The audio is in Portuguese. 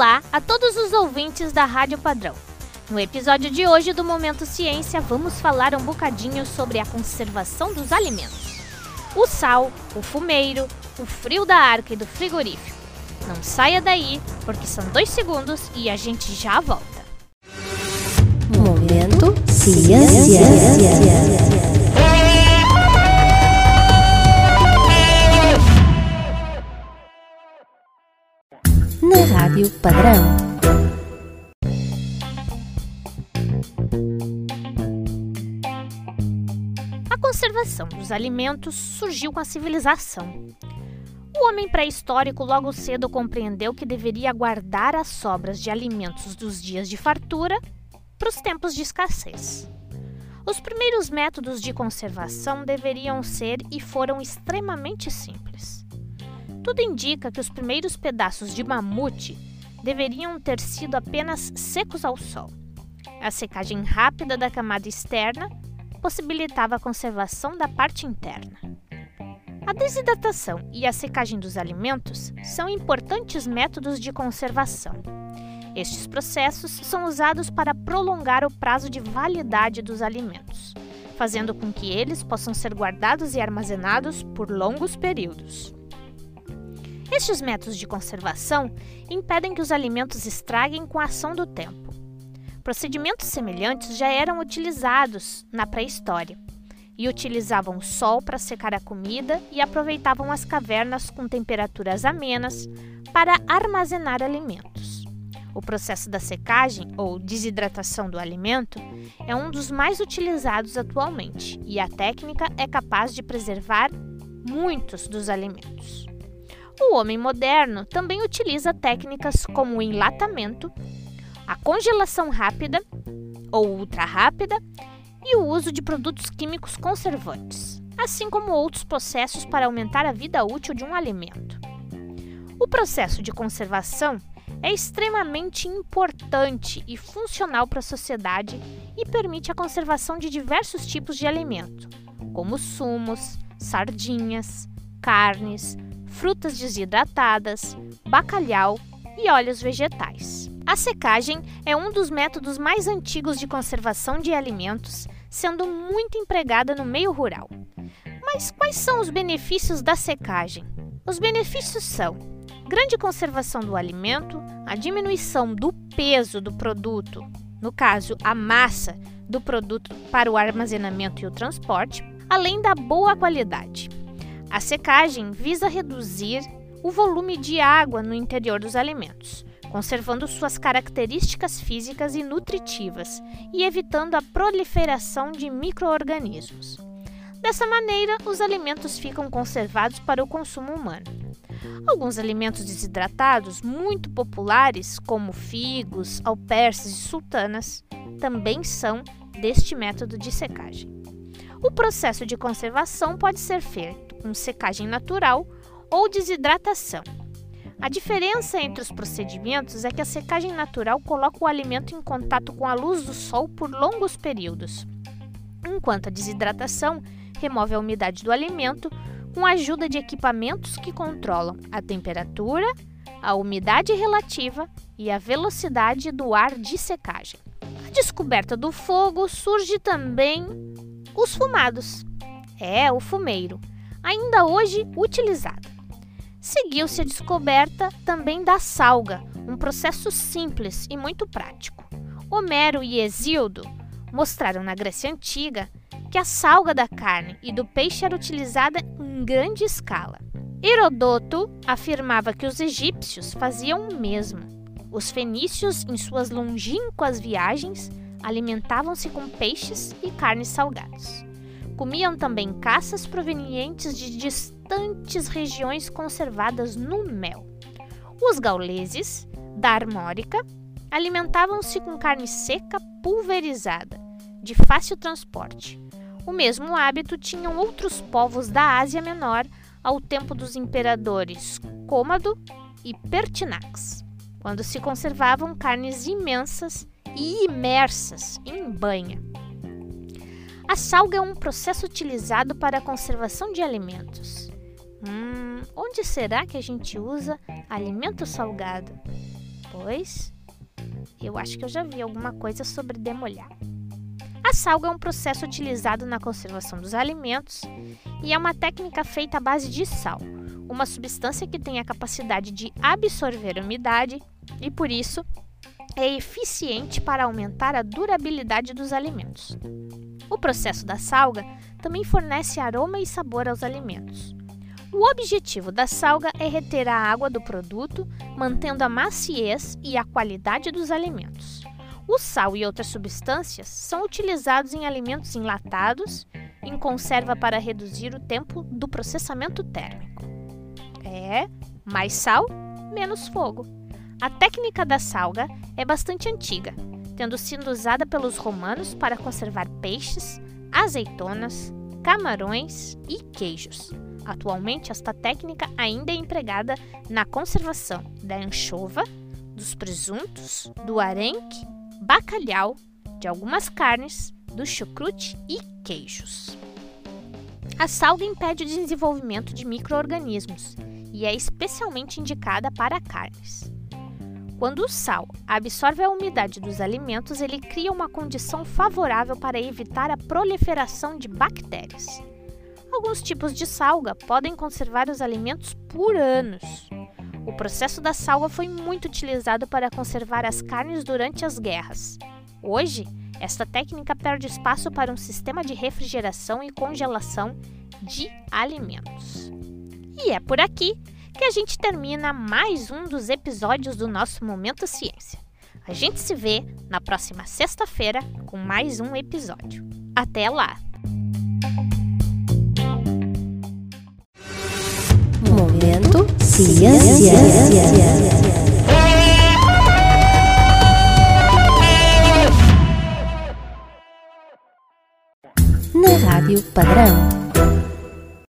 Olá a todos os ouvintes da Rádio Padrão. No episódio de hoje do Momento Ciência, vamos falar um bocadinho sobre a conservação dos alimentos. O sal, o fumeiro, o frio da arca e do frigorífico. Não saia daí, porque são dois segundos e a gente já volta. Momento Ciência. Rádio Padrão. A conservação dos alimentos surgiu com a civilização. O homem pré-histórico logo cedo compreendeu que deveria guardar as sobras de alimentos dos dias de fartura para os tempos de escassez. Os primeiros métodos de conservação deveriam ser e foram extremamente simples. Tudo indica que os primeiros pedaços de mamute deveriam ter sido apenas secos ao sol. A secagem rápida da camada externa possibilitava a conservação da parte interna. A desidratação e a secagem dos alimentos são importantes métodos de conservação. Estes processos são usados para prolongar o prazo de validade dos alimentos, fazendo com que eles possam ser guardados e armazenados por longos períodos. Estes métodos de conservação impedem que os alimentos estraguem com a ação do tempo. Procedimentos semelhantes já eram utilizados na pré-história e utilizavam o sol para secar a comida e aproveitavam as cavernas com temperaturas amenas para armazenar alimentos. O processo da secagem ou desidratação do alimento é um dos mais utilizados atualmente e a técnica é capaz de preservar muitos dos alimentos. O homem moderno também utiliza técnicas como o enlatamento, a congelação rápida ou ultra rápida e o uso de produtos químicos conservantes, assim como outros processos para aumentar a vida útil de um alimento. O processo de conservação é extremamente importante e funcional para a sociedade e permite a conservação de diversos tipos de alimento, como sumos, sardinhas, carnes, frutas desidratadas, bacalhau e óleos vegetais. A secagem é um dos métodos mais antigos de conservação de alimentos, sendo muito empregada no meio rural. Mas quais são os benefícios da secagem? Os benefícios são grande conservação do alimento, a diminuição do peso do produto, no caso, a massa do produto para o armazenamento e o transporte, além da boa qualidade. A secagem visa reduzir o volume de água no interior dos alimentos, conservando suas características físicas e nutritivas e evitando a proliferação de microorganismos. Dessa maneira, os alimentos ficam conservados para o consumo humano. Alguns alimentos desidratados, muito populares, como figos, alperces e sultanas, também são deste método de secagem. O processo de conservação pode ser feito com secagem natural ou desidratação. A diferença entre os procedimentos é que a secagem natural coloca o alimento em contato com a luz do sol por longos períodos, enquanto a desidratação remove a umidade do alimento com a ajuda de equipamentos que controlam a temperatura, a umidade relativa e a velocidade do ar de secagem. A descoberta do fogo surge também os fumados. É, o fumeiro, ainda hoje utilizado. Seguiu-se a descoberta também da salga, um processo simples e muito prático. Homero e Hesíodo mostraram na Grécia Antiga que a salga da carne e do peixe era utilizada em grande escala. Herodoto afirmava que os egípcios faziam o mesmo. Os fenícios, em suas longínquas viagens, alimentavam-se com peixes e carnes salgados. Comiam também caças provenientes de distantes regiões conservadas no mel. Os gauleses, da Armórica, alimentavam-se com carne seca pulverizada, de fácil transporte. O mesmo hábito tinham outros povos da Ásia Menor ao tempo dos imperadores Cômodo e Pertinax, quando se conservavam carnes imensas e imersas em banha. A salga é um processo utilizado para a conservação de alimentos. Hum, onde será que a gente usa alimento salgado? Pois eu acho que eu já vi alguma coisa sobre demolhar. A salga é um processo utilizado na conservação dos alimentos e é uma técnica feita à base de sal, uma substância que tem a capacidade de absorver umidade e, por isso, é eficiente para aumentar a durabilidade dos alimentos. O processo da salga também fornece aroma e sabor aos alimentos. O objetivo da salga é reter a água do produto, mantendo a maciez e a qualidade dos alimentos. O sal e outras substâncias são utilizados em alimentos enlatados, em conserva para reduzir o tempo do processamento térmico. É, mais sal, menos fogo. A técnica da salga é bastante antiga, tendo sido usada pelos romanos para conservar peixes, azeitonas, camarões e queijos. Atualmente, esta técnica ainda é empregada na conservação da anchova, dos presuntos, do arenque, bacalhau, de algumas carnes, do chucrute e queijos. A salga impede o desenvolvimento de micro-organismos e é especialmente indicada para carnes. Quando o sal absorve a umidade dos alimentos, ele cria uma condição favorável para evitar a proliferação de bactérias. Alguns tipos de salga podem conservar os alimentos por anos. O processo da salga foi muito utilizado para conservar as carnes durante as guerras. Hoje, esta técnica perde espaço para um sistema de refrigeração e congelação de alimentos. E é por aqui que a gente termina mais um dos episódios do nosso Momento Ciência. A gente se vê na próxima sexta-feira com mais um episódio. Até lá! Momento Ciência. Na Rádio Padrão.